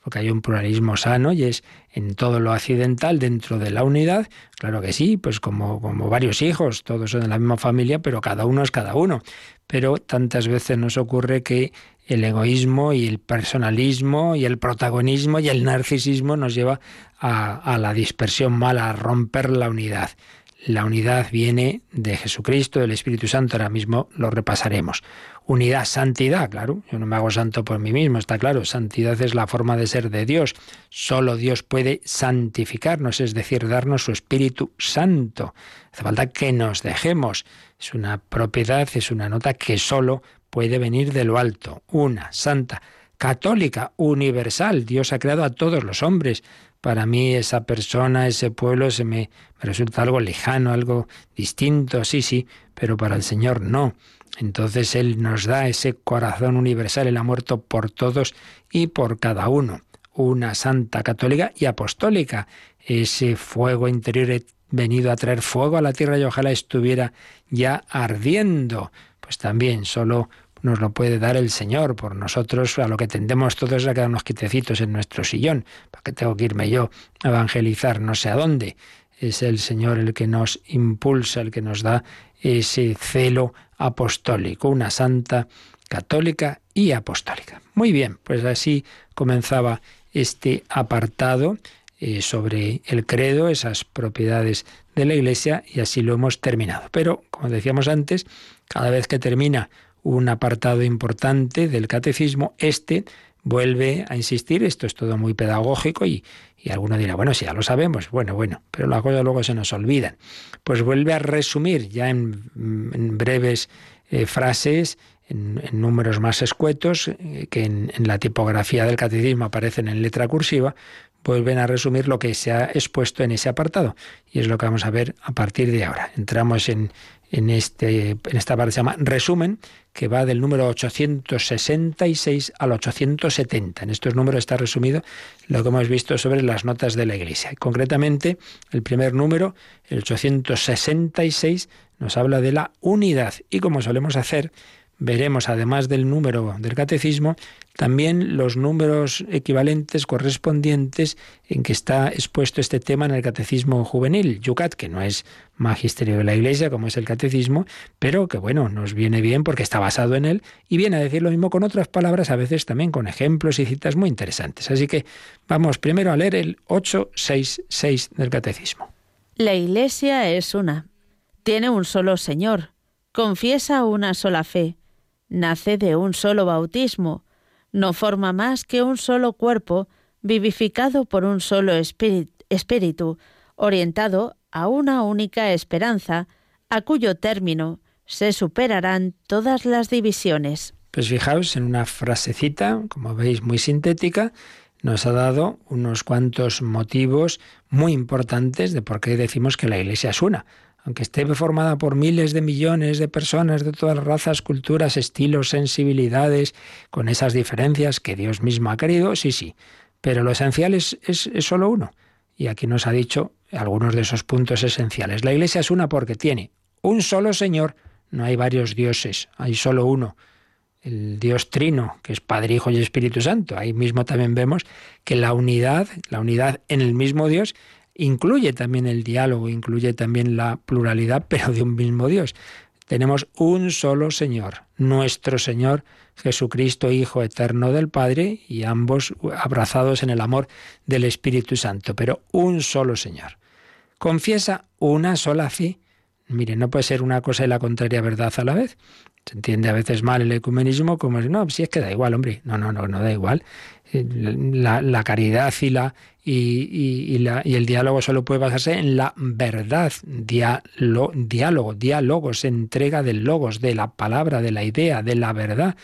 porque hay un pluralismo sano y es en todo lo accidental dentro de la unidad. Claro que sí, pues como, como varios hijos, todos son de la misma familia, pero cada uno es cada uno. Pero tantas veces nos ocurre que el egoísmo y el personalismo y el protagonismo y el narcisismo nos lleva a, a la dispersión mala, a romper la unidad. La unidad viene de Jesucristo, del Espíritu Santo, ahora mismo lo repasaremos. Unidad, santidad, claro, yo no me hago santo por mí mismo, está claro, santidad es la forma de ser de Dios. Solo Dios puede santificarnos, es decir, darnos su Espíritu Santo. Hace falta que nos dejemos. Es una propiedad, es una nota que solo puede venir de lo alto. Una, santa, católica, universal. Dios ha creado a todos los hombres para mí esa persona, ese pueblo, se me, resulta algo lejano, algo distinto, sí, sí, pero para el Señor no. Entonces Él nos da ese corazón universal, Él ha muerto por todos y por cada uno. Una santa católica y apostólica. Ese fuego interior venido a traer fuego a la tierra y ojalá estuviera ya ardiendo. Pues también solo nos lo puede dar el Señor. Por nosotros a lo que tendemos todos es a quedarnos quitecitos en nuestro sillón. ¿Para qué tengo que irme yo a evangelizar no sé a dónde? Es el Señor el que nos impulsa, el que nos da ese celo apostólico, una santa católica y apostólica. Muy bien, pues así comenzaba este apartado eh, sobre el credo, esas propiedades de la Iglesia, y así lo hemos terminado. Pero, como decíamos antes, cada vez que termina un apartado importante del catecismo, este vuelve a insistir, esto es todo muy pedagógico y, y alguno dirá, bueno, si ya lo sabemos, bueno, bueno, pero las cosas luego se nos olvidan. Pues vuelve a resumir ya en, breves eh, frases, en, números más escuetos, eh, que en, en, la tipografía del catecismo aparecen en letra cursiva, vuelven a resumir lo que se ha expuesto en ese apartado. Y es lo que vamos a ver a partir de ahora. Entramos en, en, este, en esta parte se llama resumen, que va del número 866 al 870. En estos números está resumido lo que hemos visto sobre las notas de la Iglesia. concretamente, el primer número, el 866, nos habla de la unidad. Y como solemos hacer, veremos, además del número del catecismo, también los números equivalentes correspondientes en que está expuesto este tema en el catecismo juvenil, Yucat, que no es magisterio de la Iglesia como es el catecismo, pero que bueno, nos viene bien porque está basado en él y viene a decir lo mismo con otras palabras, a veces también con ejemplos y citas muy interesantes. Así que vamos primero a leer el 866 del catecismo. La Iglesia es una, tiene un solo Señor, confiesa una sola fe nace de un solo bautismo, no forma más que un solo cuerpo, vivificado por un solo espíritu, orientado a una única esperanza, a cuyo término se superarán todas las divisiones. Pues fijaos en una frasecita, como veis, muy sintética, nos ha dado unos cuantos motivos muy importantes de por qué decimos que la Iglesia es una. Aunque esté formada por miles de millones de personas de todas razas, culturas, estilos, sensibilidades, con esas diferencias que Dios mismo ha querido, sí, sí. Pero lo esencial es, es, es solo uno. Y aquí nos ha dicho algunos de esos puntos esenciales. La Iglesia es una porque tiene un solo Señor, no hay varios dioses, hay solo uno el Dios Trino, que es Padre, Hijo y Espíritu Santo. Ahí mismo también vemos que la unidad, la unidad en el mismo Dios, incluye también el diálogo, incluye también la pluralidad, *laughs* pero de un mismo Dios. Tenemos un solo Señor, nuestro Señor Jesucristo, Hijo eterno del Padre, y ambos abrazados en el amor del Espíritu Santo, pero un solo Señor. Confiesa una sola fe. Mire, no puede ser una cosa y la contraria verdad a la vez. Se entiende a veces mal el ecumenismo como, no, si es que da igual, hombre. No, no, no, no da igual. Eh, la, caridad y, la, y, el diálogo solo puede basarse en la verdad. Diálogo, diálogo, diálogos, entrega del logos, de la palabra, de la idea, de la verdad.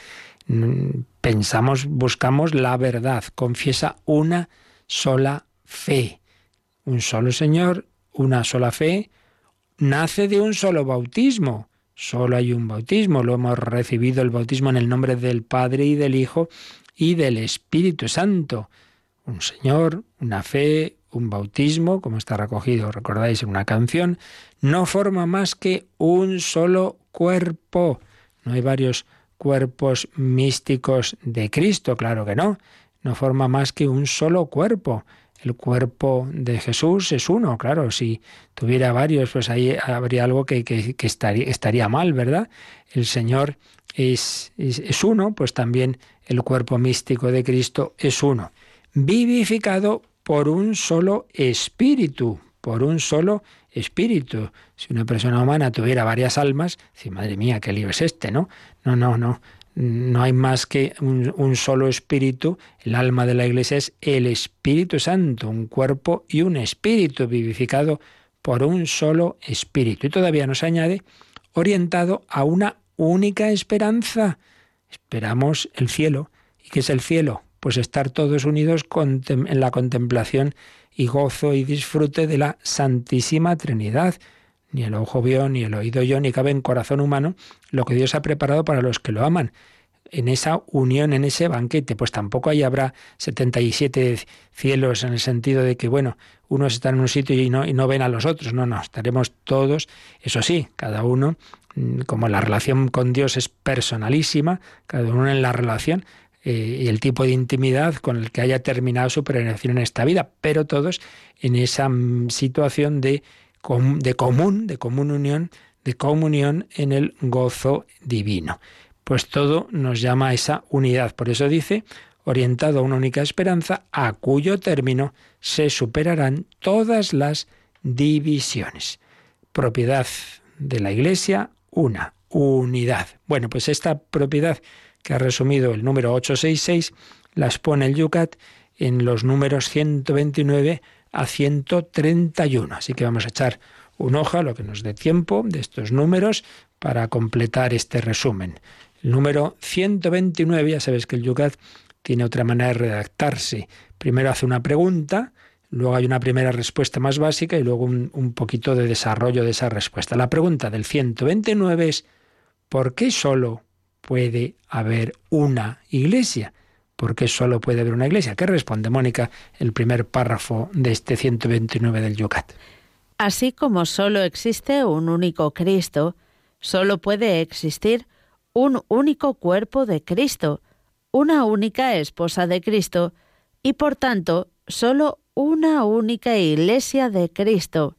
Mm, pensamos, buscamos la verdad. Confiesa una sola fe. Un solo Señor, una sola fe. Nace de un solo bautismo Solo hay un bautismo, lo hemos recibido el bautismo en el nombre del Padre y del Hijo y del Espíritu Santo. Un Señor, una fe, un bautismo, como está recogido, recordáis, en una canción, no forma más que un solo cuerpo. No hay varios cuerpos místicos de Cristo, claro que no. No forma más que un solo cuerpo el cuerpo de Jesús es uno, claro, si tuviera varios, pues ahí habría algo que, estaría, mal, ¿verdad? El Señor es, uno, pues también el cuerpo místico de Cristo es uno, vivificado por un solo espíritu, por un solo espíritu. Si una persona humana tuviera varias almas, dice, madre mía, qué lío es este, ¿no? No, no, no no hay más que un, solo espíritu. El alma de la iglesia es el Espíritu Santo, un cuerpo y un espíritu vivificado por un solo espíritu. Y todavía nos añade, orientado a una única esperanza. Esperamos el cielo. ¿Y qué es el cielo? Pues estar todos unidos en la contemplación y gozo y disfrute de la Santísima Trinidad ni el ojo vio, ni el oído oyó, ni cabe en corazón humano lo que Dios ha preparado para los que lo aman. En esa unión, en ese banquete, pues tampoco ahí habrá 77 cielos en el sentido de que, bueno, unos están en un sitio y no, y no ven a los otros. No, no, estaremos todos, eso sí, cada uno, mm, como la relación con Dios es personalísima, cada uno en la relación, eh, y el tipo de intimidad con el que haya terminado su peregrinación en esta vida, pero todos en esa mm, situación de de común, de común unión, de comunión en el gozo divino. Pues todo nos llama a esa unidad. Por eso dice, orientado a una única esperanza, a cuyo término se superarán todas las divisiones. Propiedad de la Iglesia, una, unidad. Bueno, pues esta propiedad que ha resumido el número 866 las pone el Yucat en los números 129 a 131. Así que vamos a echar un hoja, lo que nos dé tiempo, de estos números para completar este resumen. El número 129, ya sabes que el Yucat tiene otra manera de redactarse. Primero hace una pregunta, luego hay una primera respuesta más básica y luego un, un poquito de desarrollo de esa respuesta. La pregunta del 129 es, ¿por qué solo puede haber una iglesia? ¿Por qué solo puede haber una iglesia? ¿Qué responde Mónica el primer párrafo de este 129 del Yucat? Así como solo existe un único Cristo, solo puede existir un único cuerpo de Cristo, una única esposa de Cristo y por tanto solo una única iglesia de Cristo.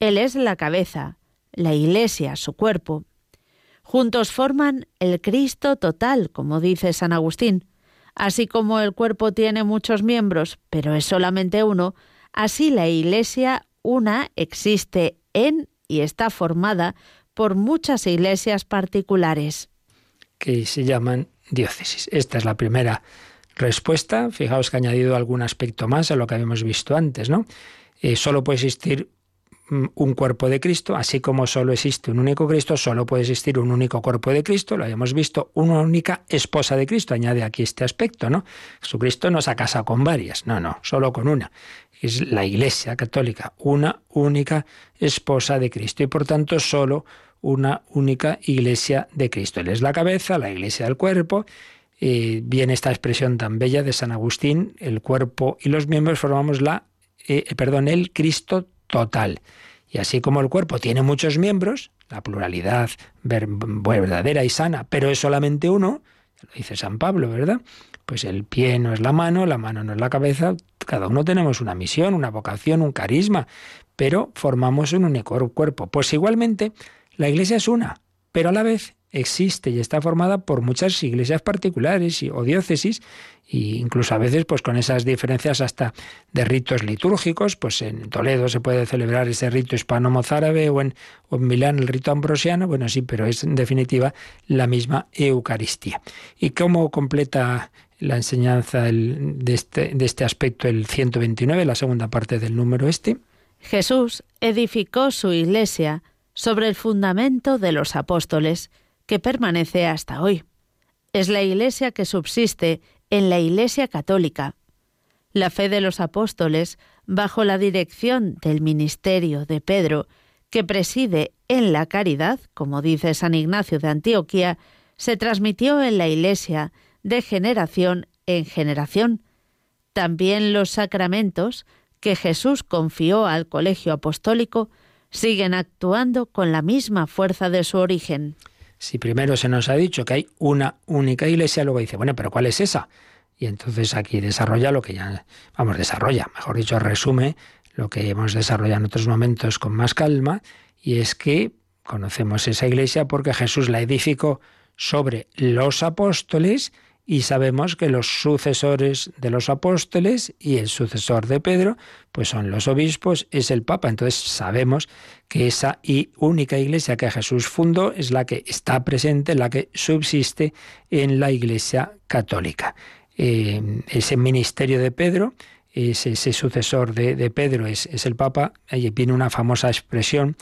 Él es la cabeza, la iglesia su cuerpo. Juntos forman el Cristo total, como dice San Agustín. Así como el cuerpo tiene muchos miembros, pero es solamente uno, así la Iglesia una existe en y está formada por muchas iglesias particulares. Que se llaman diócesis. Esta es la primera respuesta. Fijaos que ha añadido algún aspecto más a lo que habíamos visto antes, ¿no? Eh, solo puede existir un cuerpo de Cristo, así como solo existe un único Cristo, solo puede existir un único cuerpo de Cristo, lo habíamos visto, una única esposa de Cristo, añade aquí este aspecto, ¿no? Jesucristo no se ha casado con varias, no, no, solo con una. Es la Iglesia católica, una única esposa de Cristo y por tanto solo una única Iglesia de Cristo. Él es la cabeza, la Iglesia del cuerpo. Viene esta expresión tan bella de San Agustín, el cuerpo y los miembros formamos la, eh, perdón, el Cristo total. Y así como el cuerpo tiene muchos miembros, la pluralidad verdadera y sana, pero es solamente uno, lo dice San Pablo, ¿verdad? Pues el pie no es la mano, la mano no es la cabeza, cada uno tenemos una misión, una vocación, un carisma, pero formamos un único cuerpo. Pues igualmente, la Iglesia es una, pero a la vez existe y está formada por muchas iglesias particulares o diócesis e incluso a veces pues con esas diferencias hasta de ritos litúrgicos, pues en Toledo se puede celebrar ese rito hispano-mozárabe o en, Milán el rito ambrosiano, bueno sí, pero es en definitiva la misma Eucaristía. ¿Y cómo completa la enseñanza este, de este aspecto el 129, la segunda parte del número este? Jesús edificó su iglesia sobre el fundamento de los apóstoles, que permanece hasta hoy. Es la Iglesia que subsiste en la Iglesia católica. La fe de los apóstoles, bajo la dirección del ministerio de Pedro, que preside en la caridad, como dice San Ignacio de Antioquía, se transmitió en la Iglesia de generación en generación. También los sacramentos que Jesús confió al colegio apostólico siguen actuando con la misma fuerza de su origen. Si primero se nos ha dicho que hay una única iglesia, luego dice, bueno, pero ¿cuál es esa? Y entonces aquí desarrolla lo que ya, vamos, desarrolla, mejor dicho, resume lo que hemos desarrollado en otros momentos con más calma, y es que conocemos esa iglesia porque Jesús la edificó sobre los apóstoles y sabemos que los sucesores de los apóstoles y el sucesor de Pedro, pues son los obispos, es el Papa. Entonces sabemos que esa y única iglesia que Jesús fundó es la que está presente, la que subsiste en la iglesia católica. Eh, ese ministerio de Pedro, ese, sucesor de, Pedro es, es, el Papa, ahí viene una famosa expresión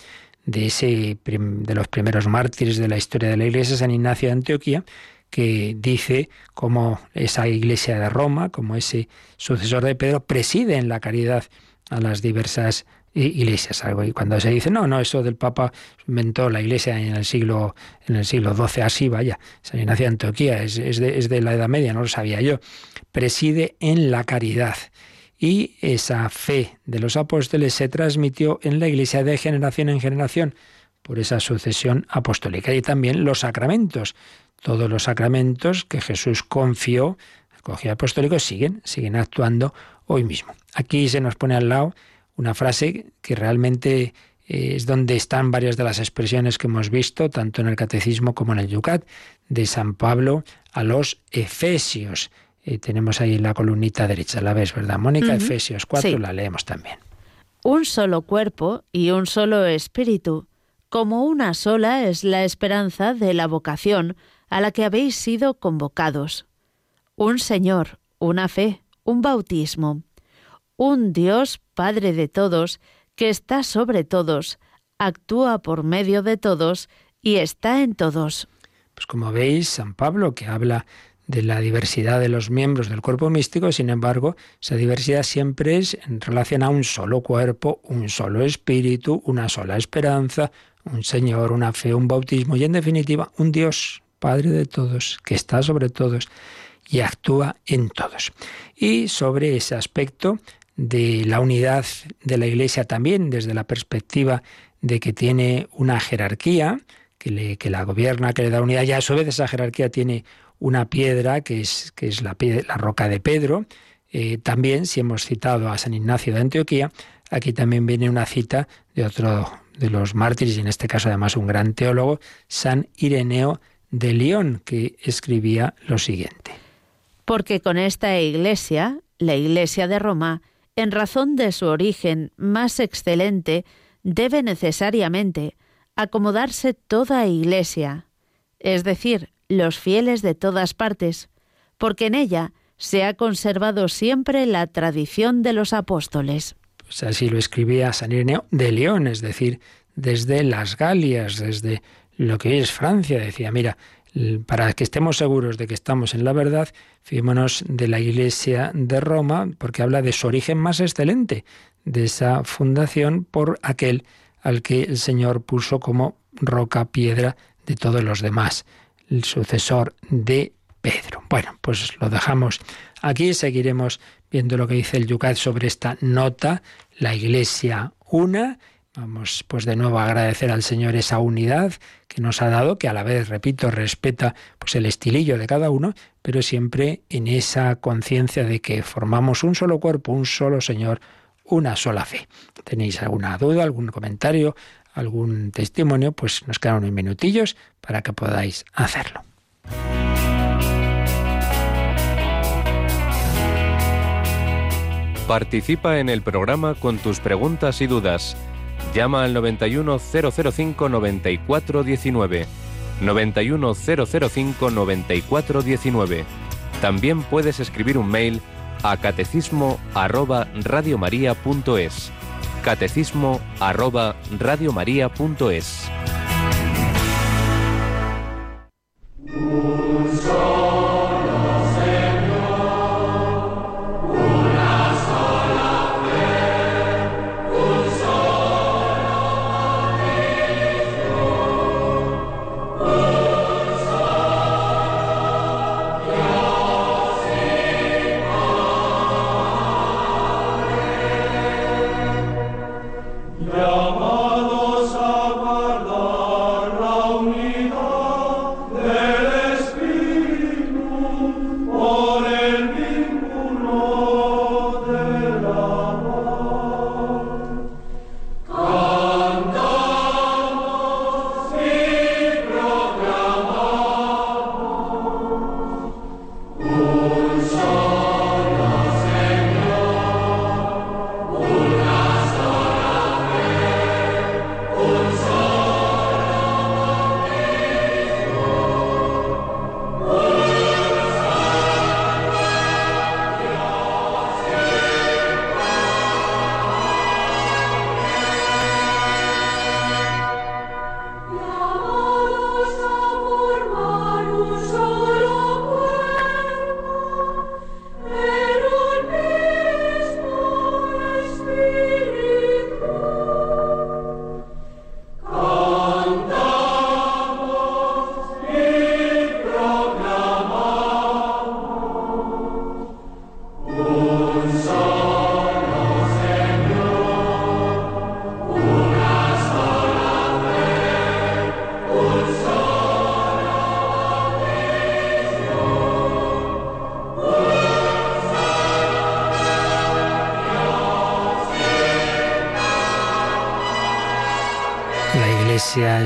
de, ese, de los primeros mártires de la historia de la iglesia, San Ignacio de Antioquía, que dice cómo esa iglesia de Roma, como ese sucesor de Pedro, preside en la caridad a las diversas iglesias. Y cuando se dice, no, no, eso del Papa inventó la iglesia en el siglo, en el siglo XII, así, vaya, San Ignacio de Antioquía, es, es, de, es de la Edad Media, no lo sabía yo. Preside en la caridad. Y esa fe de los apóstoles se transmitió en la iglesia de generación en generación por esa sucesión apostólica. Y también los sacramentos todos los sacramentos que Jesús confió al colegio apostólico siguen, siguen actuando hoy mismo. Aquí se nos pone al lado una frase que realmente eh, es donde están varias de las expresiones que hemos visto, tanto en el Catecismo como en el Yucat, de San Pablo a los Efesios. Eh, tenemos ahí la columnita derecha, la ves, ¿verdad? Mónica, Efesios 4, la leemos también. Un solo cuerpo y un solo espíritu, como una sola es la esperanza de la vocación a la que habéis sido convocados. Un Señor, una fe, un bautismo, un Dios Padre de todos, que está sobre todos, actúa por medio de todos y está en todos. Pues como veis, San Pablo, que habla de la diversidad de los miembros del cuerpo místico, sin embargo, esa diversidad siempre es en relación a un solo cuerpo, un solo espíritu, una sola esperanza, un Señor, una fe, un bautismo y en definitiva un Dios Padre de todos, que está sobre todos y actúa en todos. Y sobre ese aspecto de la unidad de la Iglesia también, desde la perspectiva de que tiene una jerarquía, que, le, que la gobierna, que le da unidad, y a su vez esa jerarquía tiene una piedra, que es, que es la, la roca de Pedro. Eh, también, si hemos citado a San Ignacio de Antioquía, aquí también viene una cita de otro de los mártires, y en este caso además un gran teólogo, San Ireneo de León, que escribía lo siguiente. Porque con esta iglesia, la iglesia de Roma, en razón de su origen más excelente, debe necesariamente acomodarse toda iglesia, es decir, los fieles de todas partes, porque en ella se ha conservado siempre la tradición de los apóstoles. Pues así lo escribía San Ireneo de León, es decir, desde las Galias, desde lo que es Francia. Decía, mira, para que estemos seguros de que estamos en la verdad, fímonos de la Iglesia de Roma, porque habla de su origen más excelente, de esa fundación por aquel al que el Señor puso como roca, piedra de todos los demás, el sucesor de Pedro. Bueno, pues lo dejamos aquí, seguiremos viendo lo que dice el Yucat sobre esta nota, la Iglesia una. Vamos pues de nuevo a agradecer al Señor esa unidad que nos ha dado, que a la vez, repito, respeta pues el estilillo de cada uno, pero siempre en esa conciencia de que formamos un solo cuerpo, un solo Señor, una sola fe. ¿Tenéis alguna duda, algún comentario, algún testimonio? Pues nos quedan unos minutillos para que podáis hacerlo. Participa en el programa con tus preguntas y dudas. Llama al 91005 9419. 91005 9419. También puedes escribir un mail a catecismo arroba radiomaria.es. Catecismo arroba radiomaria.es.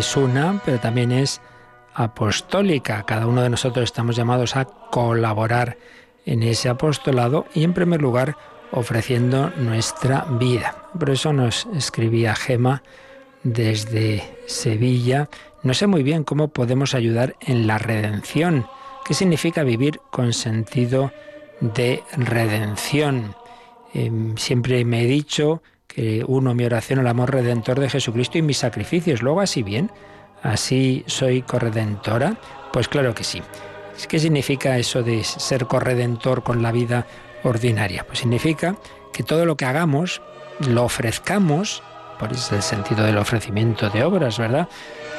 es una, pero también es apostólica. Cada uno de nosotros estamos llamados a colaborar en ese apostolado y en primer lugar ofreciendo nuestra vida. Por eso nos escribía Gema desde Sevilla. No sé muy bien cómo podemos ayudar en la redención. ¿Qué significa vivir con sentido de redención? Em, siempre me he dicho uno mi oración al amor redentor de Jesucristo y mis sacrificios. Luego así bien, así soy corredentora. Pues claro que sí. ¿Qué significa eso de ser corredentor con la vida ordinaria? Pues significa que todo lo que hagamos lo ofrezcamos, por eso es el sentido del ofrecimiento de obras, ¿verdad?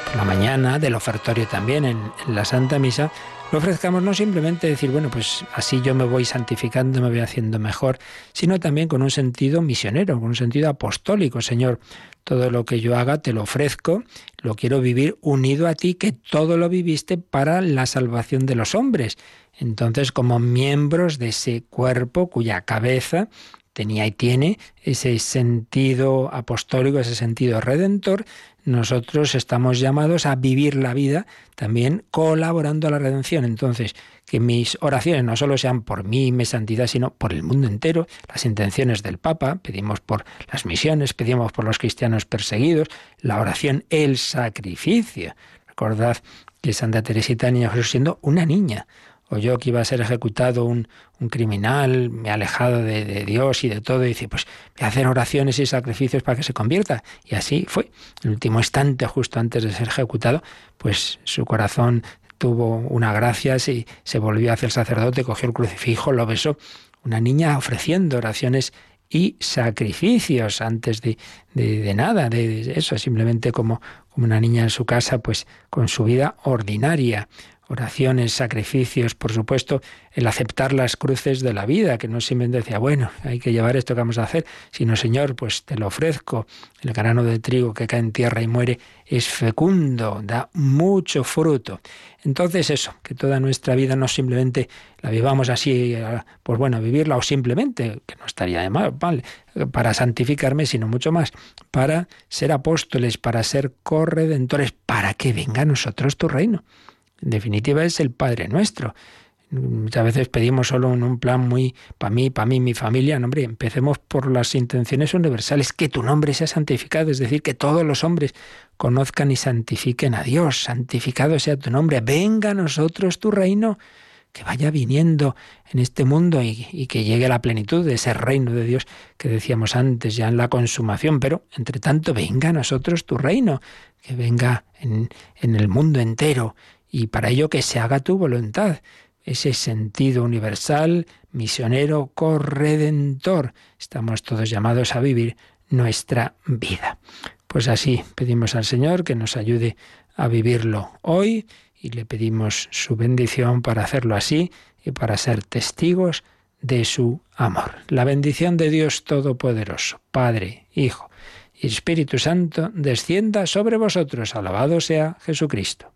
Por la mañana, del ofertorio también en la Santa Misa, lo ofrezcamos no simplemente decir, bueno, pues así yo me voy santificando, me voy haciendo mejor, sino también con un sentido misionero, con un sentido apostólico. Señor, todo lo que yo haga te lo ofrezco, lo quiero vivir unido a ti, que todo lo viviste para la salvación de los hombres. Entonces, como miembros de ese cuerpo cuya cabeza tenía y tiene ese sentido apostólico, ese sentido redentor, nosotros estamos llamados a vivir la vida también colaborando a la redención. Entonces, que mis oraciones no solo sean por mí y mi santidad, sino por el mundo entero, las intenciones del Papa, pedimos por las misiones, pedimos por los cristianos perseguidos, la oración, el sacrificio. Recordad que Santa Teresita Niña Jesús siendo una niña, o yo que iba a ser ejecutado un, un criminal, me he alejado de, de, Dios y de todo, y dice, pues voy a hacer oraciones y sacrificios para que se convierta. Y así fue. El último instante, justo antes de ser ejecutado, pues su corazón tuvo una gracia, y se volvió hacia el sacerdote, cogió el crucifijo, lo besó. Una niña ofreciendo oraciones y sacrificios antes de, de, de nada, de eso, simplemente como, como una niña en su casa, pues con su vida ordinaria oraciones, sacrificios, por supuesto, el aceptar las cruces de la vida, que no simplemente decía, bueno, hay que llevar esto que vamos a hacer, sino, Señor, pues te lo ofrezco. El grano de trigo que cae en tierra y muere es fecundo, da mucho fruto. Entonces eso, que toda nuestra vida no simplemente la vivamos así, pues bueno, vivirla o simplemente, que no estaría de mal, para santificarme, sino mucho más, para ser apóstoles, para ser corredentores, para que venga a nosotros tu reino. En definitiva es el Padre nuestro. Muchas veces pedimos solo en un plan muy para mí, para mí, mi familia. No, empecemos por las intenciones universales, que tu nombre sea santificado, es decir, que todos los hombres conozcan y santifiquen a Dios. Santificado sea tu nombre. Venga a nosotros tu reino, que vaya viniendo en este mundo y, que llegue a la plenitud de ese reino de Dios que decíamos antes, ya en la consumación. Pero, entre tanto, venga a nosotros tu reino, que venga en, en el mundo entero y para ello que se haga tu voluntad. Ese sentido universal, misionero, corredentor. Estamos todos llamados a vivir nuestra vida. Pues así pedimos al Señor que nos ayude a vivirlo hoy y le pedimos su bendición para hacerlo así y para ser testigos de su amor. La bendición de Dios Todopoderoso, Padre, Hijo y Espíritu Santo, descienda sobre vosotros. Alabado sea Jesucristo.